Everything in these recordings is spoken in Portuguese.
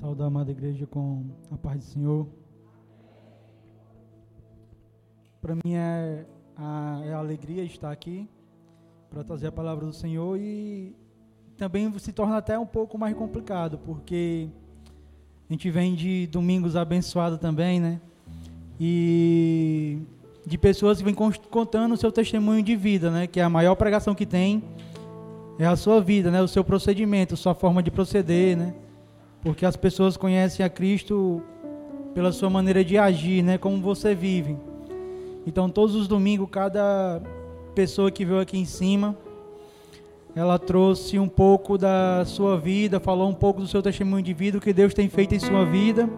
Saudar a amada igreja com a paz do Senhor. Para mim é a, é a alegria estar aqui para trazer a palavra do Senhor e também se torna até um pouco mais complicado, porque a gente vem de domingos abençoados também, né? E de pessoas que vêm contando o seu testemunho de vida, né? Que a maior pregação que tem é a sua vida, né? O seu procedimento, sua forma de proceder, né? Porque as pessoas conhecem a Cristo pela sua maneira de agir, né? Como você vive. Então, todos os domingos, cada pessoa que veio aqui em cima, ela trouxe um pouco da sua vida, falou um pouco do seu testemunho de vida, o que Deus tem feito em sua vida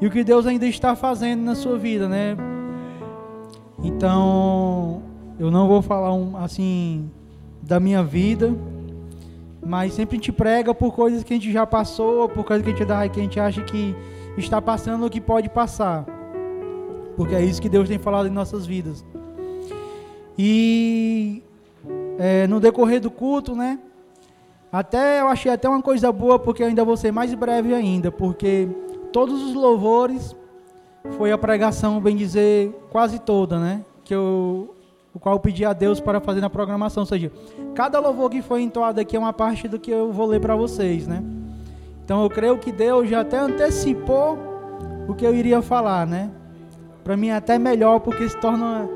e o que Deus ainda está fazendo na sua vida, né? Então, eu não vou falar um, assim da minha vida, mas sempre a gente prega por coisas que a gente já passou, por coisas que a gente, dá, que a gente acha que está passando ou que pode passar. Porque é isso que Deus tem falado em nossas vidas. E é, no decorrer do culto, né? Até eu achei até uma coisa boa, porque ainda vou ser mais breve ainda, porque todos os louvores foi a pregação, bem dizer, quase toda, né? Que eu o qual eu pedi a Deus para fazer na programação. Ou seja, cada louvor que foi entoado aqui é uma parte do que eu vou ler para vocês, né? Então eu creio que Deus já até antecipou o que eu iria falar, né? Para mim é até melhor porque se torna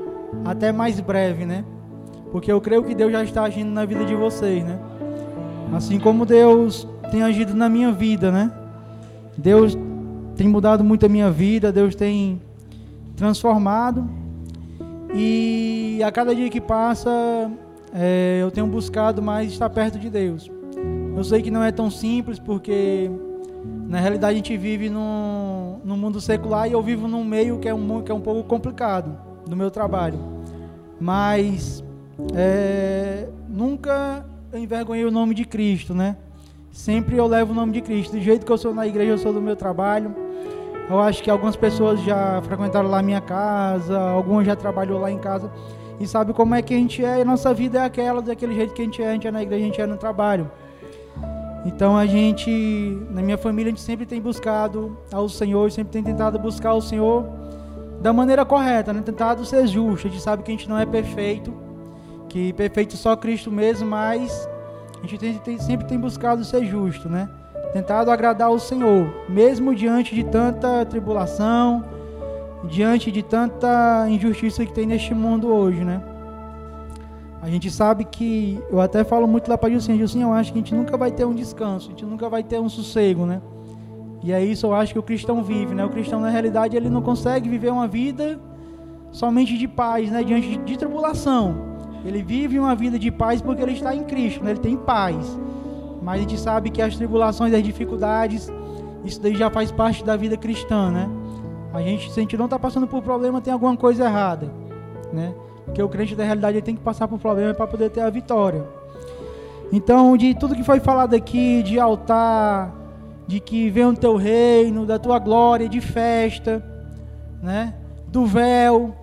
até mais breve, né? Porque eu creio que Deus já está agindo na vida de vocês, né? Assim como Deus tem agido na minha vida, né? Deus tem mudado muito a minha vida, Deus tem transformado e a cada dia que passa, é, eu tenho buscado mais estar perto de Deus. Eu sei que não é tão simples, porque na realidade a gente vive num, num mundo secular e eu vivo num meio que é um, que é um pouco complicado no meu trabalho. Mas é, nunca envergonhei o nome de Cristo, né? Sempre eu levo o nome de Cristo. Do jeito que eu sou na igreja, eu sou do meu trabalho. Eu acho que algumas pessoas já frequentaram lá a minha casa, algumas já trabalhou lá em casa e sabe como é que a gente é, e nossa vida é aquela, daquele jeito que a gente é, a gente é na igreja, a gente é no trabalho. Então a gente, na minha família, a gente sempre tem buscado ao Senhor, sempre tem tentado buscar o Senhor da maneira correta, né? tentado ser justo. A gente sabe que a gente não é perfeito, que perfeito só Cristo mesmo, mas a gente tem, tem, sempre tem buscado ser justo, né? Tentado agradar o Senhor, mesmo diante de tanta tribulação, diante de tanta injustiça que tem neste mundo hoje, né? A gente sabe que, eu até falo muito lá para Gilcinho, Gilcinho, eu acho que a gente nunca vai ter um descanso, a gente nunca vai ter um sossego, né? E é isso eu acho que o cristão vive, né? O cristão, na realidade, ele não consegue viver uma vida somente de paz, né? Diante de, de tribulação. Ele vive uma vida de paz porque ele está em Cristo, né? Ele tem paz. Mas a gente sabe que as tribulações, as dificuldades, isso daí já faz parte da vida cristã, né? A gente, se a gente não está passando por problema, tem alguma coisa errada, né? Porque o crente da realidade tem que passar por problema para poder ter a vitória. Então, de tudo que foi falado aqui, de altar, de que venha o teu reino, da tua glória, de festa, né? Do véu,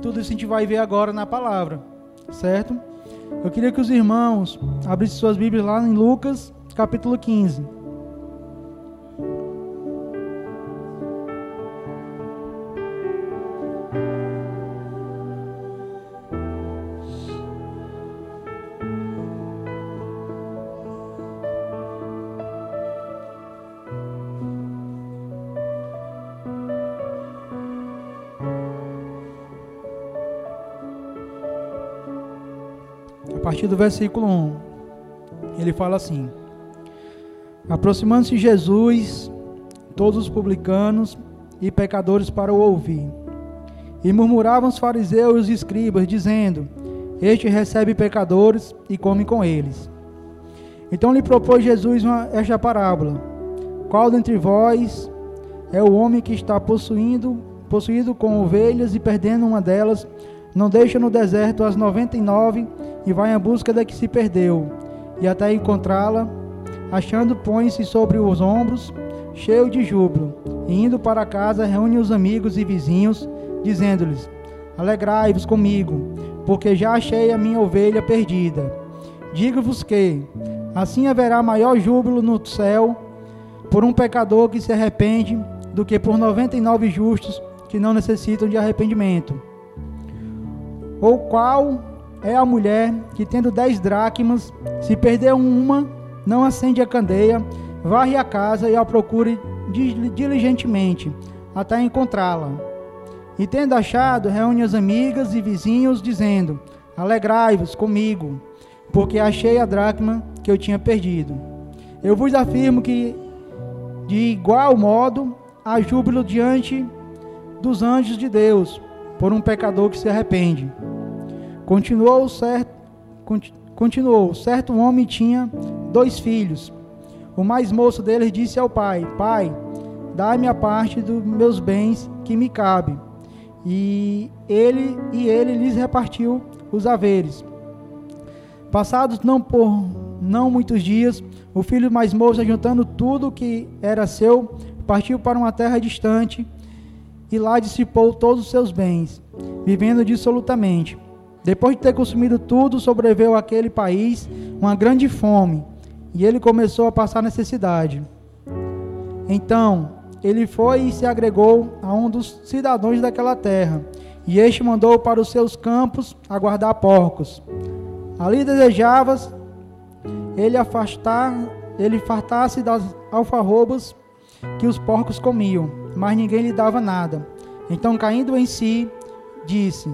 tudo isso a gente vai ver agora na palavra, certo? Eu queria que os irmãos abrissem suas Bíblias lá em Lucas, capítulo 15. Partir do versículo 1. Ele fala assim: Aproximando-se Jesus, todos os publicanos e pecadores para o ouvir. E murmuravam os fariseus e os escribas, dizendo: Este recebe pecadores e come com eles. Então lhe propôs Jesus uma, esta parábola: Qual dentre vós é o homem que está possuindo, possuído com ovelhas e perdendo uma delas, não deixa no deserto as noventa e nove e vai em busca da que se perdeu, e até encontrá-la, achando põe-se sobre os ombros, cheio de júbilo, e indo para casa reúne os amigos e vizinhos, dizendo-lhes: Alegrai-vos comigo, porque já achei a minha ovelha perdida. Digo-vos que assim haverá maior júbilo no céu por um pecador que se arrepende do que por 99 justos que não necessitam de arrependimento. Ou qual é a mulher que, tendo dez dracmas, se perder uma, não acende a candeia, varre a casa e a procure diligentemente, até encontrá-la. E tendo achado, reúne as amigas e vizinhos, dizendo: Alegrai-vos comigo, porque achei a dracma que eu tinha perdido. Eu vos afirmo que, de igual modo, há júbilo diante dos anjos de Deus por um pecador que se arrepende. Continuou certo, continuou, certo homem tinha dois filhos. O mais moço deles disse ao pai: Pai, dá-me a parte dos meus bens que me cabe. E ele e ele lhes repartiu os haveres. Passados não por não muitos dias, o filho mais moço, juntando tudo que era seu, partiu para uma terra distante e lá dissipou todos os seus bens, vivendo dissolutamente. Depois de ter consumido tudo, sobreveu àquele país uma grande fome, e ele começou a passar necessidade. Então, ele foi e se agregou a um dos cidadãos daquela terra, e este mandou para os seus campos aguardar porcos. Ali desejava ele afastar, ele fartasse das alfarrobas que os porcos comiam, mas ninguém lhe dava nada. Então, caindo em si, disse: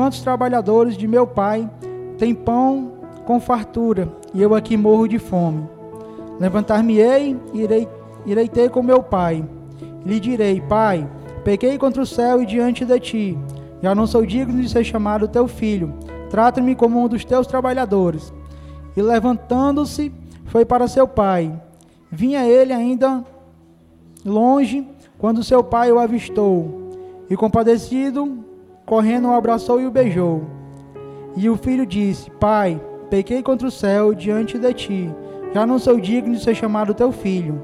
Quantos trabalhadores de meu pai têm pão com fartura, e eu aqui morro de fome? Levantar-me-ei e irei, irei ter com meu pai. Lhe direi: Pai, pequei contra o céu e diante de ti. Já não sou digno de ser chamado teu filho. Trata-me como um dos teus trabalhadores. E levantando-se, foi para seu pai. Vinha ele ainda longe quando seu pai o avistou. E compadecido, correndo, o abraçou e o beijou. E o filho disse: Pai, pequei contra o céu diante de ti. Já não sou digno de ser chamado teu filho.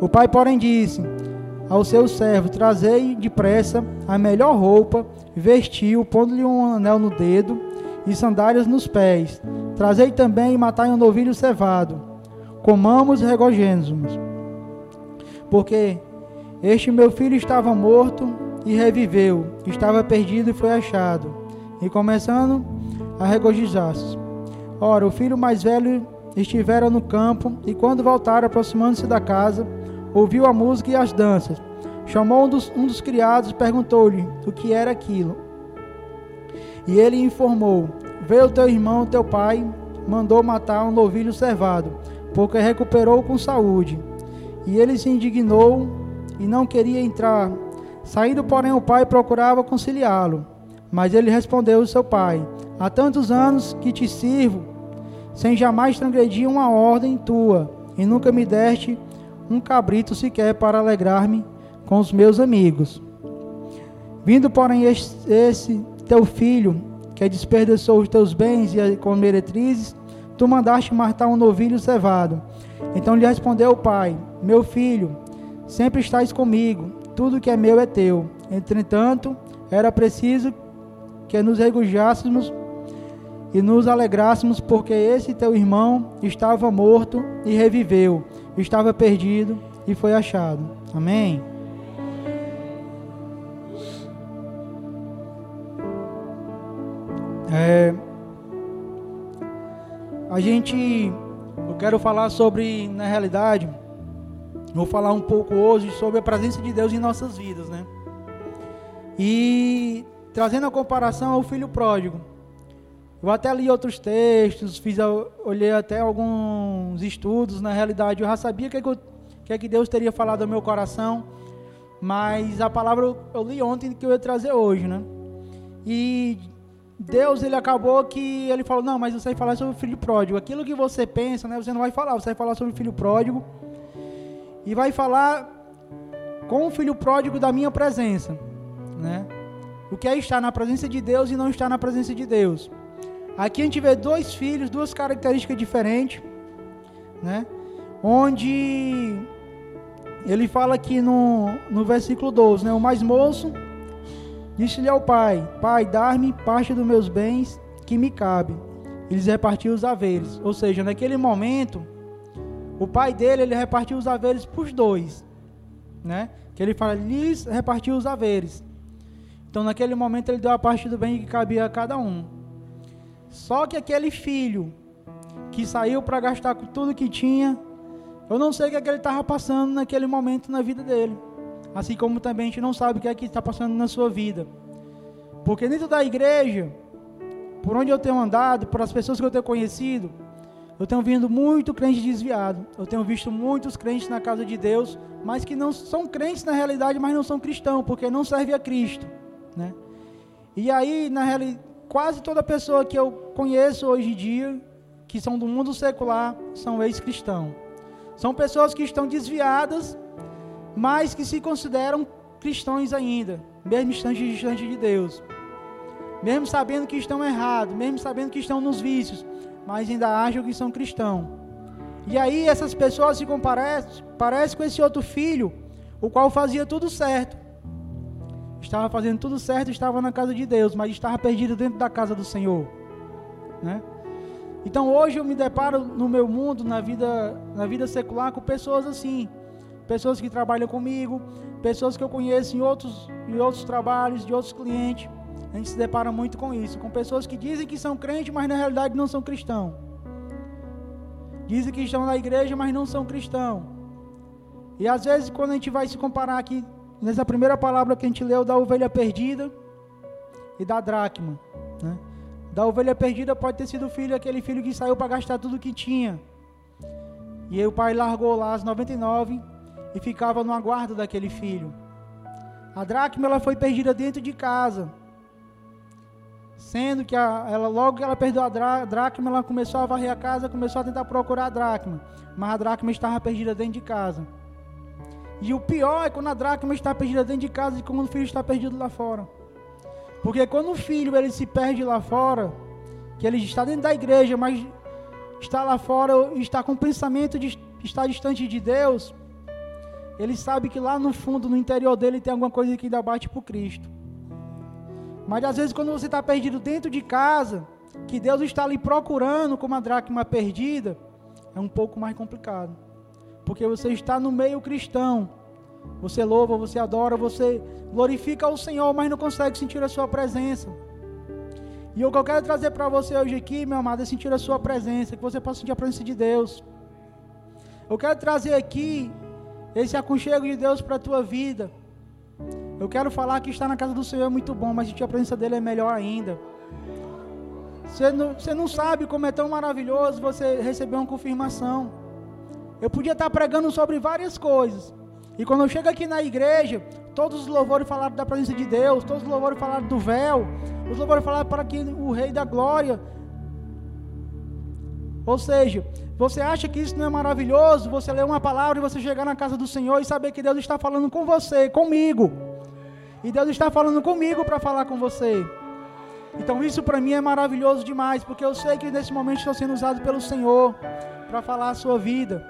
O pai, porém, disse ao seu servo: Trazei depressa a melhor roupa, vestiu, pondo-lhe um anel no dedo e sandálias nos pés. Trazei também e matai um novilho cevado. Comamos e regozemos. Porque este meu filho estava morto e reviveu, estava perdido e foi achado. E começando a regozijar-se. Ora, o filho mais velho estivera no campo, e quando voltaram, aproximando-se da casa, ouviu a música e as danças. Chamou um dos, um dos criados e perguntou-lhe o que era aquilo. E ele informou: Veio teu irmão, teu pai, mandou matar um novilho cevado, porque recuperou com saúde. E ele se indignou e não queria entrar. Saindo, porém, o pai procurava conciliá-lo. Mas ele respondeu ao seu pai: Há tantos anos que te sirvo, sem jamais transgredir uma ordem tua, e nunca me deste um cabrito sequer para alegrar-me com os meus amigos. Vindo, porém, esse, teu filho, que desperdiçou os teus bens e com meretrizes, tu mandaste matar um novilho cevado. Então lhe respondeu o pai: Meu filho, sempre estás comigo, tudo que é meu é teu. Entretanto, era preciso que nos regozijássemos e nos alegrássemos, porque esse teu irmão estava morto e reviveu, estava perdido e foi achado. Amém. É, a gente, eu quero falar sobre, na realidade, vou falar um pouco hoje sobre a presença de Deus em nossas vidas, né? E trazendo a comparação ao filho pródigo. Eu até li outros textos, fiz, olhei até alguns estudos, na realidade eu já sabia o que, que, é que Deus teria falado ao meu coração, mas a palavra eu, eu li ontem que eu ia trazer hoje, né? E Deus, ele acabou que ele falou: Não, mas você vai falar sobre o filho pródigo. Aquilo que você pensa, né, você não vai falar. Você vai falar sobre o filho pródigo. E vai falar com o filho pródigo da minha presença. Né? O que é estar na presença de Deus e não estar na presença de Deus. Aqui a gente vê dois filhos, duas características diferentes. Né? Onde ele fala aqui no, no versículo 12: né? O mais moço Disse-lhe ao pai: Pai, dar-me parte dos meus bens que me cabe. E lhes repartiu os haveres. Ou seja, naquele momento, o pai dele, ele repartiu os haveres para os dois, né? Que ele fala, lhes repartiu os haveres. Então, naquele momento, ele deu a parte do bem que cabia a cada um. Só que aquele filho que saiu para gastar com tudo que tinha, eu não sei o que, é que ele estava passando naquele momento na vida dele. Assim como também a gente não sabe o que é que está passando na sua vida. Porque dentro da igreja, por onde eu tenho andado, por as pessoas que eu tenho conhecido, eu tenho vindo muito crente desviado. Eu tenho visto muitos crentes na casa de Deus, mas que não são crentes na realidade, mas não são cristãos, porque não servem a Cristo, né? E aí, na realidade, quase toda pessoa que eu conheço hoje em dia, que são do mundo secular, são ex-cristãos. São pessoas que estão desviadas, mas que se consideram cristãos ainda, mesmo distante, distante de Deus. Mesmo sabendo que estão errados, mesmo sabendo que estão nos vícios, mas ainda acham que são cristãos. E aí essas pessoas se comparecem, parece com esse outro filho, o qual fazia tudo certo. Estava fazendo tudo certo, estava na casa de Deus, mas estava perdido dentro da casa do Senhor, né? Então hoje eu me deparo no meu mundo, na vida, na vida secular, com pessoas assim, pessoas que trabalham comigo, pessoas que eu conheço em outros, em outros trabalhos, de outros clientes. A gente se depara muito com isso, com pessoas que dizem que são crentes, mas na realidade não são cristãos. Dizem que estão na igreja, mas não são cristãos. E às vezes quando a gente vai se comparar aqui, nessa primeira palavra que a gente leu da ovelha perdida e da dracma, né? Da ovelha perdida pode ter sido o filho, aquele filho que saiu para gastar tudo que tinha. E aí o pai largou lá as 99 e ficava no aguardo daquele filho. A dracma ela foi perdida dentro de casa. Sendo que a, ela logo que ela perdeu a dracma, ela começou a varrer a casa, começou a tentar procurar a dracma, mas a dracma estava perdida dentro de casa. E o pior é quando a dracma está perdida dentro de casa e quando o filho está perdido lá fora. Porque quando o filho ele se perde lá fora, que ele está dentro da igreja, mas está lá fora está com o pensamento de estar distante de Deus, ele sabe que lá no fundo, no interior dele, tem alguma coisa que ainda bate por Cristo. Mas às vezes quando você está perdido dentro de casa, que Deus está ali procurando como a dracma perdida, é um pouco mais complicado. Porque você está no meio cristão, você louva, você adora, você glorifica o Senhor, mas não consegue sentir a sua presença. E o que eu quero trazer para você hoje aqui, meu amado, é sentir a sua presença, que você possa sentir a presença de Deus. Eu quero trazer aqui esse aconchego de Deus para a tua vida. Eu quero falar que estar na casa do Senhor é muito bom, mas sentir a presença dele é melhor ainda. Você não, você não sabe como é tão maravilhoso você receber uma confirmação. Eu podia estar pregando sobre várias coisas, e quando eu chego aqui na igreja, todos os louvores falaram da presença de Deus, todos os louvores falaram do véu, os louvores falaram para que o Rei da Glória. Ou seja, você acha que isso não é maravilhoso? Você ler uma palavra e você chegar na casa do Senhor e saber que Deus está falando com você, comigo. E Deus está falando comigo para falar com você. Então isso para mim é maravilhoso demais, porque eu sei que nesse momento estou sendo usado pelo Senhor para falar a sua vida.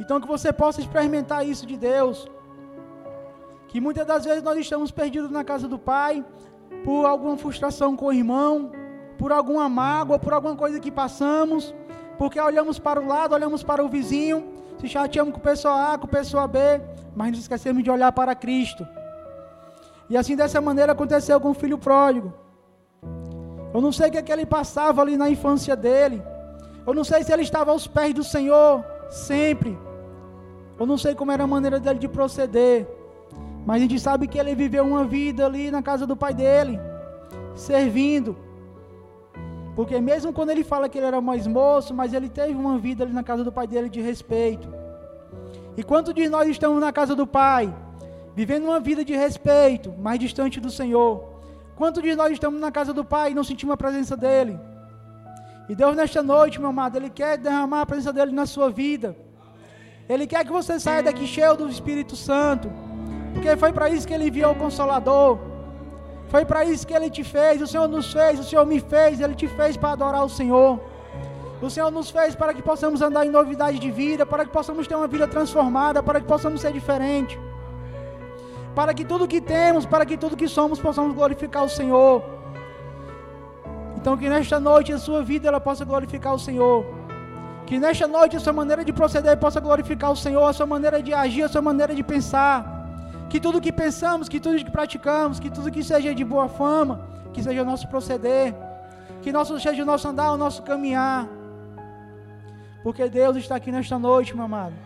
Então que você possa experimentar isso de Deus. Que muitas das vezes nós estamos perdidos na casa do Pai por alguma frustração com o irmão, por alguma mágoa, por alguma coisa que passamos, porque olhamos para o lado, olhamos para o vizinho, se chateamos com o pessoa A, com o pessoa B, mas nos esquecemos de olhar para Cristo. E assim dessa maneira aconteceu com o filho pródigo. Eu não sei o que, é que ele passava ali na infância dele. Eu não sei se ele estava aos pés do Senhor sempre. Eu não sei como era a maneira dele de proceder. Mas a gente sabe que ele viveu uma vida ali na casa do pai dele, servindo. Porque mesmo quando ele fala que ele era mais moço, mas ele teve uma vida ali na casa do pai dele de respeito. E quanto de nós estamos na casa do pai, vivendo uma vida de respeito, mais distante do Senhor? Quanto de nós estamos na casa do pai e não sentimos a presença dele? E Deus nesta noite, meu amado, ele quer derramar a presença dele na sua vida. Ele quer que você saia daqui cheio do Espírito Santo. Porque foi para isso que ele enviou o Consolador. Foi para isso que ele te fez. O Senhor nos fez, o Senhor me fez. Ele te fez para adorar o Senhor. O Senhor nos fez para que possamos andar em novidade de vida, para que possamos ter uma vida transformada, para que possamos ser diferentes. Para que tudo que temos, para que tudo que somos, possamos glorificar o Senhor. Então que nesta noite a sua vida ela possa glorificar o Senhor Que nesta noite a sua maneira de proceder possa glorificar o Senhor, a sua maneira de agir, a sua maneira de pensar. Que tudo que pensamos, que tudo que praticamos, que tudo que seja de boa fama, que seja o nosso proceder, que nosso, seja o nosso andar, o nosso caminhar. Porque Deus está aqui nesta noite, meu amado.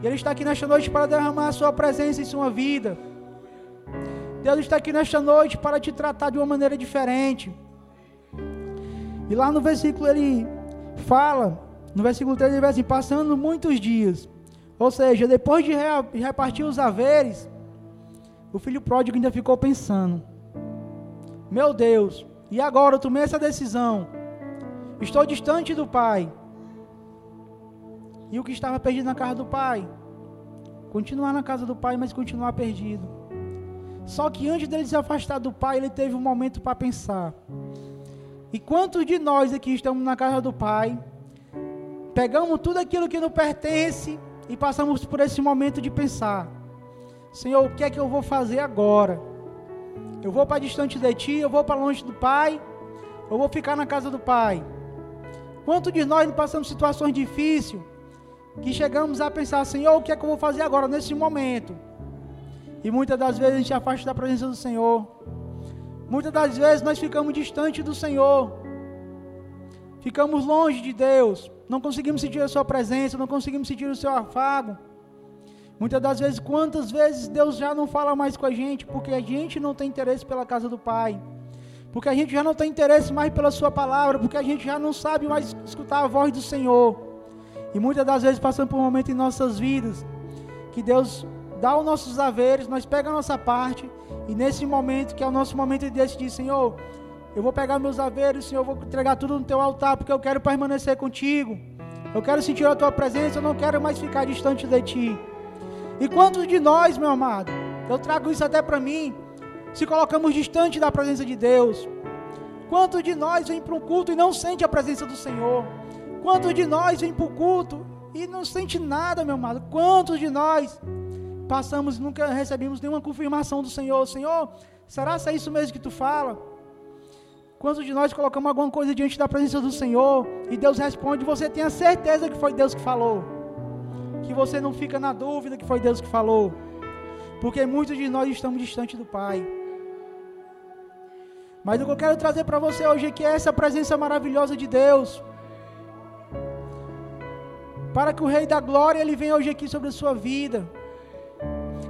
E Ele está aqui nesta noite para derramar a sua presença em sua vida. Deus está aqui nesta noite para te tratar de uma maneira diferente. E lá no versículo ele fala, no versículo 3 ele vai assim, passando muitos dias. Ou seja, depois de repartir os haveres, o filho pródigo ainda ficou pensando: Meu Deus, e agora eu tomei essa decisão. Estou distante do pai. E o que estava perdido na casa do pai? Continuar na casa do pai, mas continuar perdido. Só que antes dele se afastar do pai, ele teve um momento para pensar. E quantos de nós aqui estamos na casa do pai, pegamos tudo aquilo que nos pertence e passamos por esse momento de pensar: Senhor, o que é que eu vou fazer agora? Eu vou para distante de ti, eu vou para longe do pai, eu vou ficar na casa do pai. Quantos de nós passamos situações difíceis que chegamos a pensar, Senhor, o que é que eu vou fazer agora, nesse momento? E muitas das vezes a gente afasta da presença do Senhor. Muitas das vezes nós ficamos distante do Senhor. Ficamos longe de Deus. Não conseguimos sentir a Sua presença, não conseguimos sentir o Seu afago. Muitas das vezes, quantas vezes Deus já não fala mais com a gente, porque a gente não tem interesse pela casa do Pai. Porque a gente já não tem interesse mais pela Sua palavra, porque a gente já não sabe mais escutar a voz do Senhor. E muitas das vezes passamos por um momento em nossas vidas que Deus dá os nossos haveres, nós pegamos a nossa parte, e nesse momento, que é o nosso momento de decidir, Senhor, eu vou pegar meus haveres, Senhor, eu vou entregar tudo no teu altar, porque eu quero permanecer contigo. Eu quero sentir a tua presença, eu não quero mais ficar distante de ti. E quantos de nós, meu amado, eu trago isso até para mim, se colocamos distante da presença de Deus? Quantos de nós vem para um culto e não sente a presença do Senhor? Quantos de nós vem para o culto e não sente nada, meu amado? Quantos de nós passamos nunca recebemos nenhuma confirmação do Senhor? Senhor, será que é isso mesmo que tu fala? Quantos de nós colocamos alguma coisa diante da presença do Senhor e Deus responde, você tem a certeza que foi Deus que falou? Que você não fica na dúvida que foi Deus que falou? Porque muitos de nós estamos distantes do Pai. Mas o que eu quero trazer para você hoje é que essa presença maravilhosa de Deus para que o Rei da Glória ele venha hoje aqui sobre a sua vida,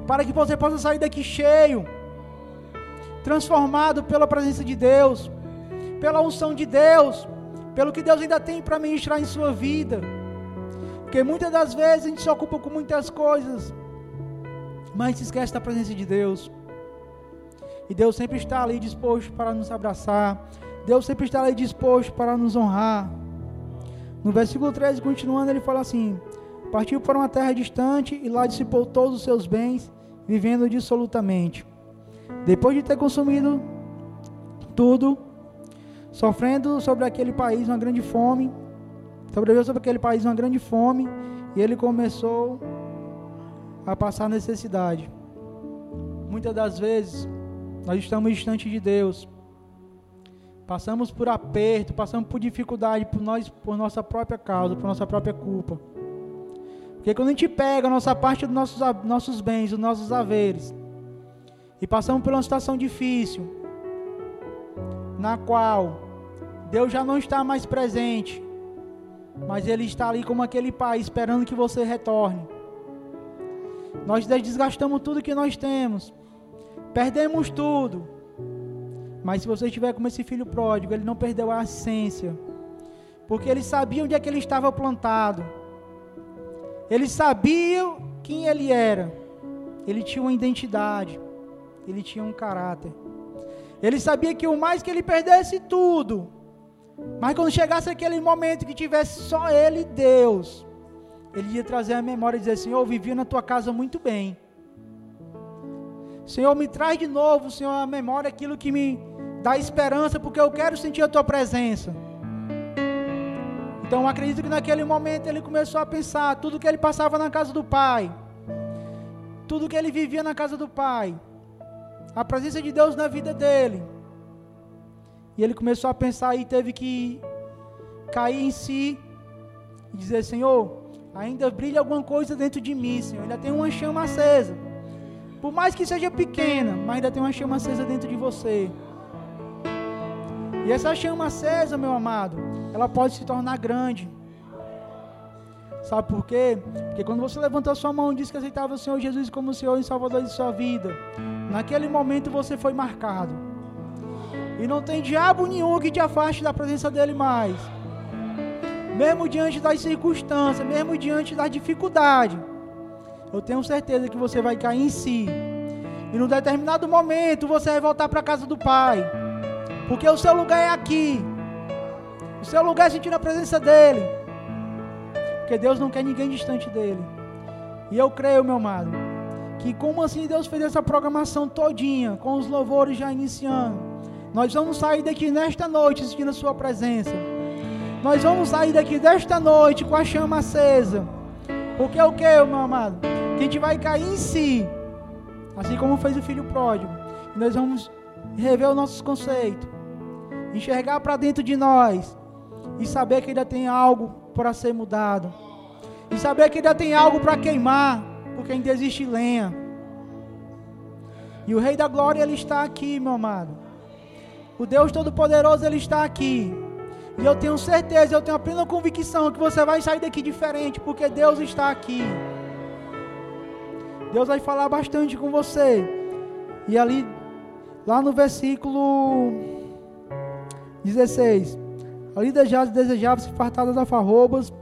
para que você possa sair daqui cheio, transformado pela presença de Deus, pela unção de Deus, pelo que Deus ainda tem para ministrar em sua vida. Porque muitas das vezes a gente se ocupa com muitas coisas, mas se esquece da presença de Deus. E Deus sempre está ali disposto para nos abraçar. Deus sempre está ali disposto para nos honrar. No versículo 13, continuando, ele fala assim: Partiu para uma terra distante e lá dissipou todos os seus bens, vivendo dissolutamente. Depois de ter consumido tudo, sofrendo sobre aquele país uma grande fome, sobreviveu sobre aquele país uma grande fome, e ele começou a passar necessidade. Muitas das vezes, nós estamos distantes de Deus, Passamos por aperto, passamos por dificuldade por nós, por nossa própria causa, por nossa própria culpa. Porque quando a gente pega a nossa parte dos nossos, nossos bens, dos nossos haveres, e passamos por uma situação difícil, na qual Deus já não está mais presente, mas Ele está ali como aquele pai, esperando que você retorne. Nós desgastamos tudo que nós temos, perdemos tudo, mas se você estiver como esse filho pródigo, ele não perdeu a essência. Porque ele sabia onde é que ele estava plantado. Ele sabia quem ele era. Ele tinha uma identidade. Ele tinha um caráter. Ele sabia que o mais que ele perdesse tudo, mas quando chegasse aquele momento que tivesse só ele e Deus, ele ia trazer a memória e dizer: Senhor, eu vivia na tua casa muito bem. Senhor, me traz de novo, Senhor, a memória aquilo que me dá esperança, porque eu quero sentir a tua presença. Então acredito que naquele momento ele começou a pensar tudo que ele passava na casa do pai, tudo que ele vivia na casa do pai, a presença de Deus na vida dele. E ele começou a pensar e teve que cair em si e dizer: Senhor, ainda brilha alguma coisa dentro de mim, Senhor. Ainda tem uma chama acesa. Por mais que seja pequena, mas ainda tem uma chama acesa dentro de você. E essa chama acesa, meu amado, ela pode se tornar grande. Sabe por quê? Porque quando você levantou sua mão e disse que aceitava o Senhor Jesus como o Senhor e Salvador de sua vida, naquele momento você foi marcado. E não tem diabo nenhum que te afaste da presença dele mais. Mesmo diante das circunstâncias, mesmo diante da dificuldade, eu tenho certeza que você vai cair em si. E num determinado momento você vai voltar para a casa do Pai. Porque o seu lugar é aqui. O seu lugar é sentir a presença dele. Porque Deus não quer ninguém distante dele. E eu creio, meu amado, que como assim Deus fez essa programação todinha, com os louvores já iniciando, nós vamos sair daqui nesta noite sentindo a sua presença. Nós vamos sair daqui desta noite com a chama acesa. Porque o que, meu amado? Que a gente vai cair em si. Assim como fez o filho pródigo. E nós vamos rever os nossos conceitos. Enxergar para dentro de nós. E saber que ainda tem algo para ser mudado. E saber que ainda tem algo para queimar, porque ainda existe lenha. E o Rei da Glória, Ele está aqui, meu amado. O Deus Todo-Poderoso, Ele está aqui. E eu tenho certeza, eu tenho a plena convicção que você vai sair daqui diferente, porque Deus está aqui. Deus vai falar bastante com você. E ali, lá no versículo 16: Ali desejava-se fartada de alfarrobas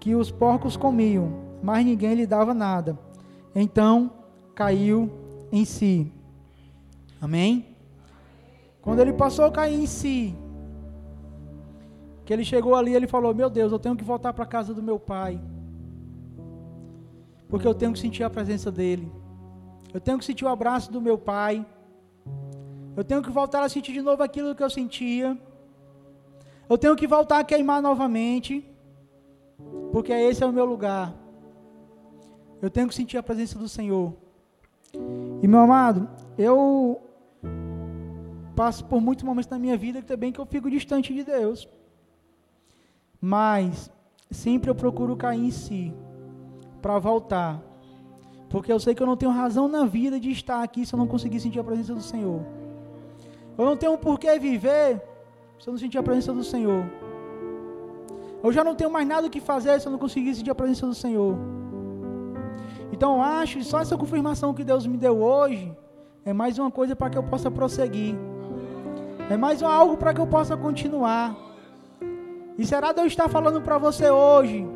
que os porcos comiam, mas ninguém lhe dava nada. Então caiu em si. Amém? Quando ele passou a cair em si, que ele chegou ali, ele falou: Meu Deus, eu tenho que voltar para a casa do meu pai, porque eu tenho que sentir a presença dele, eu tenho que sentir o abraço do meu pai, eu tenho que voltar a sentir de novo aquilo que eu sentia. Eu tenho que voltar a queimar novamente, porque esse é o meu lugar. Eu tenho que sentir a presença do Senhor. E meu amado, eu passo por muitos momentos na minha vida que também que eu fico distante de Deus. Mas sempre eu procuro cair em si para voltar. Porque eu sei que eu não tenho razão na vida de estar aqui se eu não conseguir sentir a presença do Senhor. Eu não tenho por que viver se eu não sentir a presença do Senhor. Eu já não tenho mais nada o que fazer se eu não conseguir sentir a presença do Senhor. Então eu acho que só essa confirmação que Deus me deu hoje é mais uma coisa para que eu possa prosseguir. É mais algo para que eu possa continuar. E será Deus estar falando para você hoje?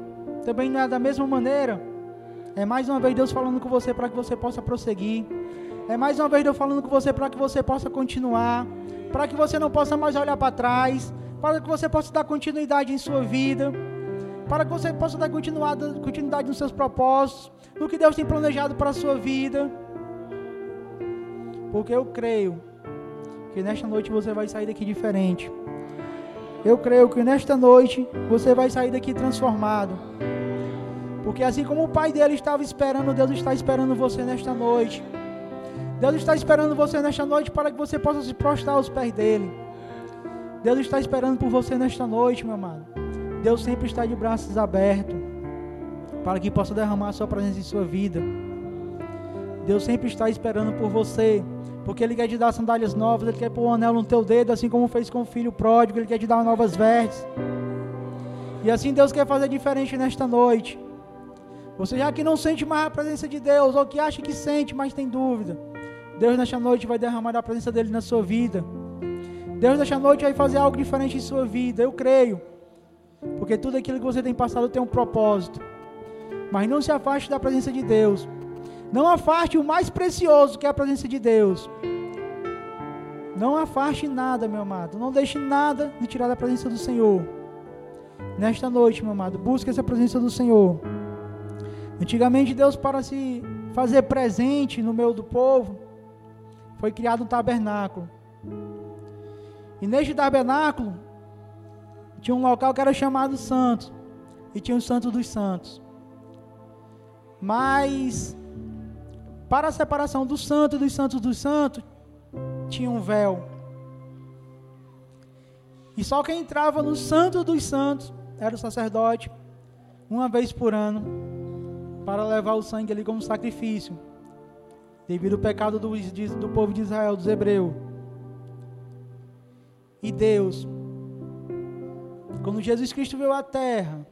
Também não é da mesma maneira? É mais uma vez Deus falando com você para que você possa prosseguir. É mais uma vez Deus falando com você para que você possa continuar para que você não possa mais olhar para trás, para que você possa dar continuidade em sua vida, para que você possa dar continuidade, nos seus propósitos, no que Deus tem planejado para a sua vida. Porque eu creio que nesta noite você vai sair daqui diferente. Eu creio que nesta noite você vai sair daqui transformado. Porque assim como o pai dele estava esperando, Deus está esperando você nesta noite. Deus está esperando você nesta noite para que você possa se prostrar aos pés dele. Deus está esperando por você nesta noite, meu amado. Deus sempre está de braços abertos para que possa derramar a sua presença em sua vida. Deus sempre está esperando por você, porque Ele quer te dar sandálias novas, Ele quer pôr um anel no teu dedo, assim como fez com o filho pródigo, Ele quer te dar novas vestes. E assim Deus quer fazer diferente nesta noite. Você já que não sente mais a presença de Deus, ou que acha que sente, mas tem dúvida. Deus nesta noite vai derramar a presença dele na sua vida. Deus nesta noite vai fazer algo diferente em sua vida. Eu creio. Porque tudo aquilo que você tem passado tem um propósito. Mas não se afaste da presença de Deus. Não afaste o mais precioso que é a presença de Deus. Não afaste nada, meu amado. Não deixe nada de tirar da presença do Senhor. Nesta noite, meu amado, busque essa presença do Senhor. Antigamente, Deus, para se fazer presente no meio do povo, foi criado um tabernáculo. E neste tabernáculo tinha um local que era chamado Santo. E tinha o Santo dos Santos. Mas para a separação do santo e dos santos dos santos, tinha um véu. E só quem entrava no santo dos santos era o sacerdote, uma vez por ano para levar o sangue ali como sacrifício, devido ao pecado do, do povo de Israel, dos hebreus. E Deus, quando Jesus Cristo veio à terra,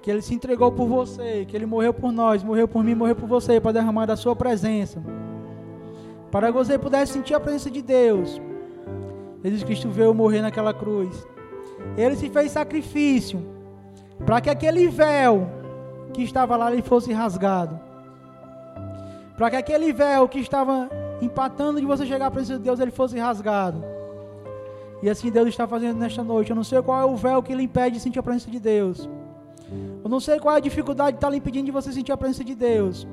que ele se entregou por você, que ele morreu por nós, morreu por mim, morreu por você, para derramar da sua presença. Para que você pudesse sentir a presença de Deus. Jesus Cristo veio morrer naquela cruz. Ele se fez sacrifício para que aquele véu que estava lá ele fosse rasgado. Para que aquele véu que estava empatando de você chegar à presença de Deus, ele fosse rasgado. E assim Deus está fazendo nesta noite. Eu não sei qual é o véu que lhe impede de sentir a presença de Deus. Eu não sei qual é a dificuldade que está lhe impedindo de você sentir a presença de Deus.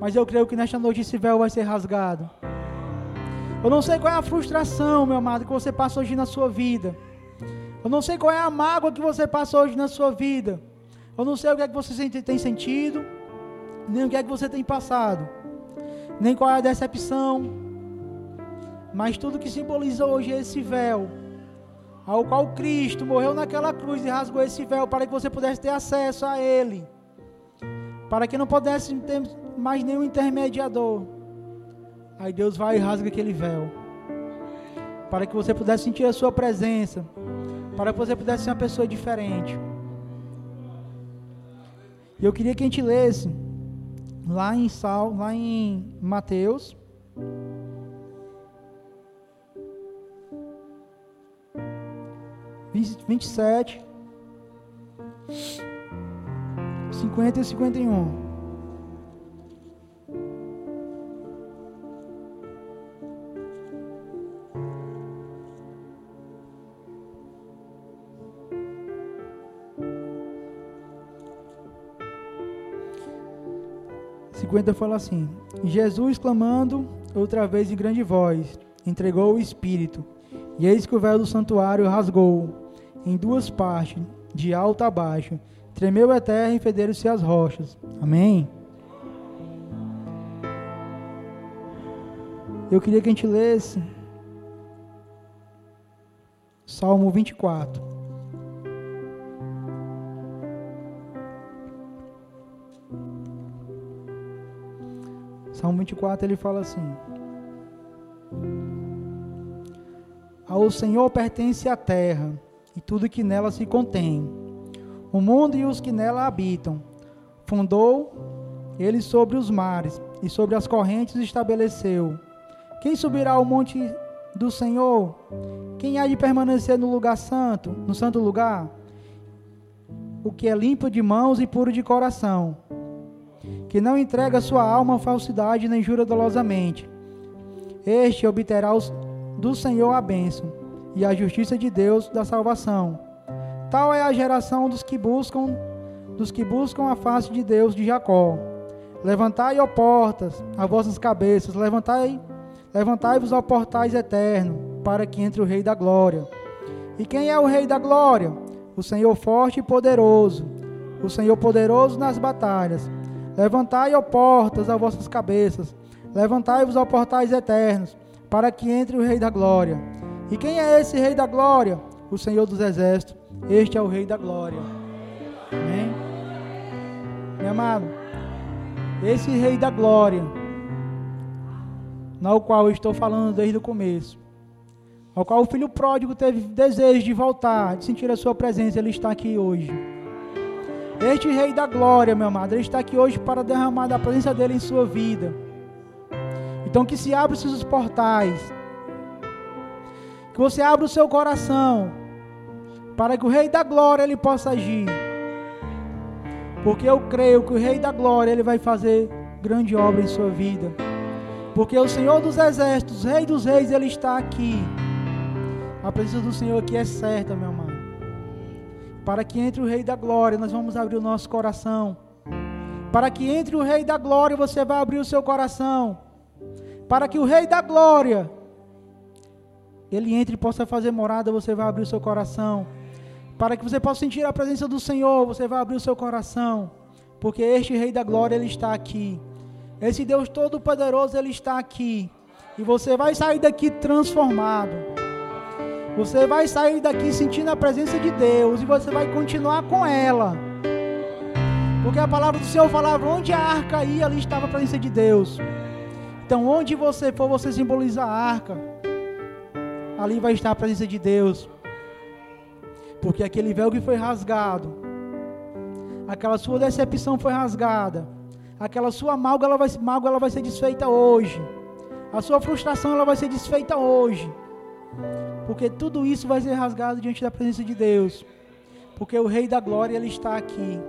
Mas eu creio que nesta noite esse véu vai ser rasgado. Eu não sei qual é a frustração, meu amado, que você passa hoje na sua vida. Eu não sei qual é a mágoa que você passa hoje na sua vida. Eu não sei o que é que você tem sentido, nem o que é que você tem passado, nem qual é a decepção. Mas tudo que simboliza hoje é esse véu ao qual Cristo morreu naquela cruz e rasgou esse véu para que você pudesse ter acesso a Ele, para que não pudesse ter mais nenhum intermediador. Aí Deus vai e rasga aquele véu, para que você pudesse sentir a Sua presença, para que você pudesse ser uma pessoa diferente. E eu queria que a gente lesse lá em Sal, lá em Mateus. Vinte e sete, cinquenta e cinquenta e um. 50 fala assim: Jesus clamando outra vez em grande voz, entregou o espírito. E eis que o véu do santuário rasgou em duas partes, de alta a baixo Tremeu a terra e federam-se as rochas. Amém. Eu queria que a gente lesse Salmo 24. Salmo 24 ele fala assim: Ao Senhor pertence a terra e tudo que nela se contém, o mundo e os que nela habitam. Fundou ele sobre os mares e sobre as correntes estabeleceu. Quem subirá ao monte do Senhor? Quem há de permanecer no lugar santo, no santo lugar? O que é limpo de mãos e puro de coração, que não entrega sua alma à falsidade nem jura dolosamente. Este obterá do Senhor a bênção e a justiça de Deus da salvação. Tal é a geração dos que buscam dos que buscam a face de Deus de Jacó. Levantai, ó portas, as vossas cabeças, levantai, levantai-vos, ó portais eternos, para que entre o Rei da Glória. E quem é o Rei da Glória? O Senhor forte e poderoso, o Senhor poderoso nas batalhas. Levantai, ó portas, as vossas cabeças, levantai-vos, ó portais eternos, para que entre o Rei da Glória. E quem é esse Rei da Glória? O Senhor dos Exércitos. Este é o Rei da Glória. Amém? Meu amado, esse Rei da Glória, no qual eu estou falando desde o começo, ao qual o filho pródigo teve desejo de voltar, de sentir a sua presença, ele está aqui hoje. Este Rei da Glória, meu amado, ele está aqui hoje para derramar a presença dele em sua vida. Então que se abram esses portais que você abra o seu coração para que o Rei da Glória ele possa agir. Porque eu creio que o Rei da Glória ele vai fazer grande obra em sua vida. Porque o Senhor dos Exércitos, Rei dos Reis, ele está aqui. A presença do Senhor aqui é certa, meu amado. Para que entre o Rei da Glória, nós vamos abrir o nosso coração. Para que entre o Rei da Glória, você vai abrir o seu coração. Para que o Rei da Glória ele entre e possa fazer morada, você vai abrir o seu coração. Para que você possa sentir a presença do Senhor, você vai abrir o seu coração. Porque este Rei da Glória, ele está aqui. Esse Deus Todo-Poderoso, ele está aqui. E você vai sair daqui transformado. Você vai sair daqui sentindo a presença de Deus e você vai continuar com ela. Porque a palavra do Senhor falava: onde a arca ia, ali estava a presença de Deus. Então, onde você for, você simboliza a arca. Ali vai estar a presença de Deus. Porque aquele véu que foi rasgado, aquela sua decepção foi rasgada, aquela sua mágoa ela vai, mágoa, ela vai ser desfeita hoje. A sua frustração ela vai ser desfeita hoje. Porque tudo isso vai ser rasgado diante da presença de Deus. Porque o Rei da Glória ele está aqui.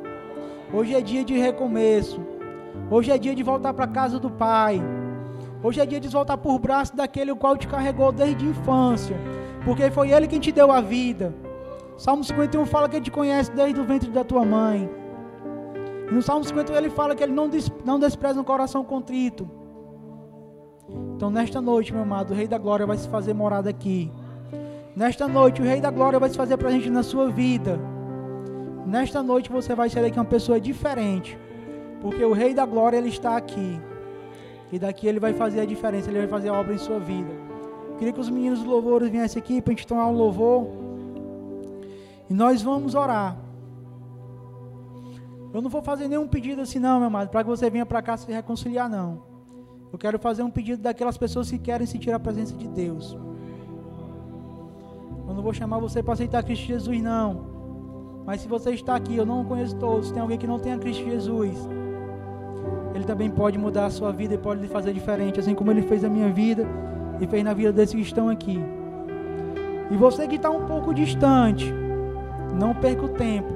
Hoje é dia de recomeço. Hoje é dia de voltar para a casa do Pai. Hoje é dia de voltar por braço daquele o qual te carregou desde a infância. Porque foi Ele quem te deu a vida. Salmo 51 fala que Ele te conhece desde o ventre da tua mãe. E no Salmo 51 ele fala que Ele não, des, não despreza um coração contrito. Então nesta noite, meu amado, o Rei da Glória vai se fazer morada aqui. Nesta noite, o Rei da Glória vai se fazer presente na sua vida. Nesta noite você vai ser daqui uma pessoa diferente. Porque o Rei da Glória ele está aqui. E daqui ele vai fazer a diferença, ele vai fazer a obra em sua vida. Queria que os meninos do louvor viessem aqui para a gente tomar um louvor. E nós vamos orar. Eu não vou fazer nenhum pedido assim não, meu amado, para que você venha para cá se reconciliar não. Eu quero fazer um pedido daquelas pessoas que querem sentir a presença de Deus. Eu não vou chamar você para aceitar Cristo Jesus não. Mas se você está aqui, eu não conheço todos, tem alguém que não tem a Cristo Jesus. Ele também pode mudar a sua vida e pode lhe fazer diferente, assim como ele fez a minha vida e fez na vida desses que estão aqui. E você que está um pouco distante, não perca o tempo,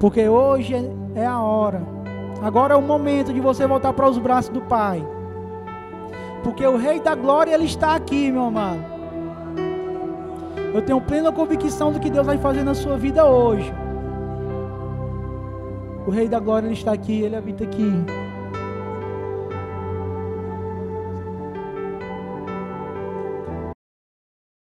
porque hoje é a hora. Agora é o momento de você voltar para os braços do Pai, porque o Rei da Glória ele está aqui, meu amado. Eu tenho plena convicção do que Deus vai fazer na sua vida hoje. O Rei da Glória ele está aqui, ele habita aqui.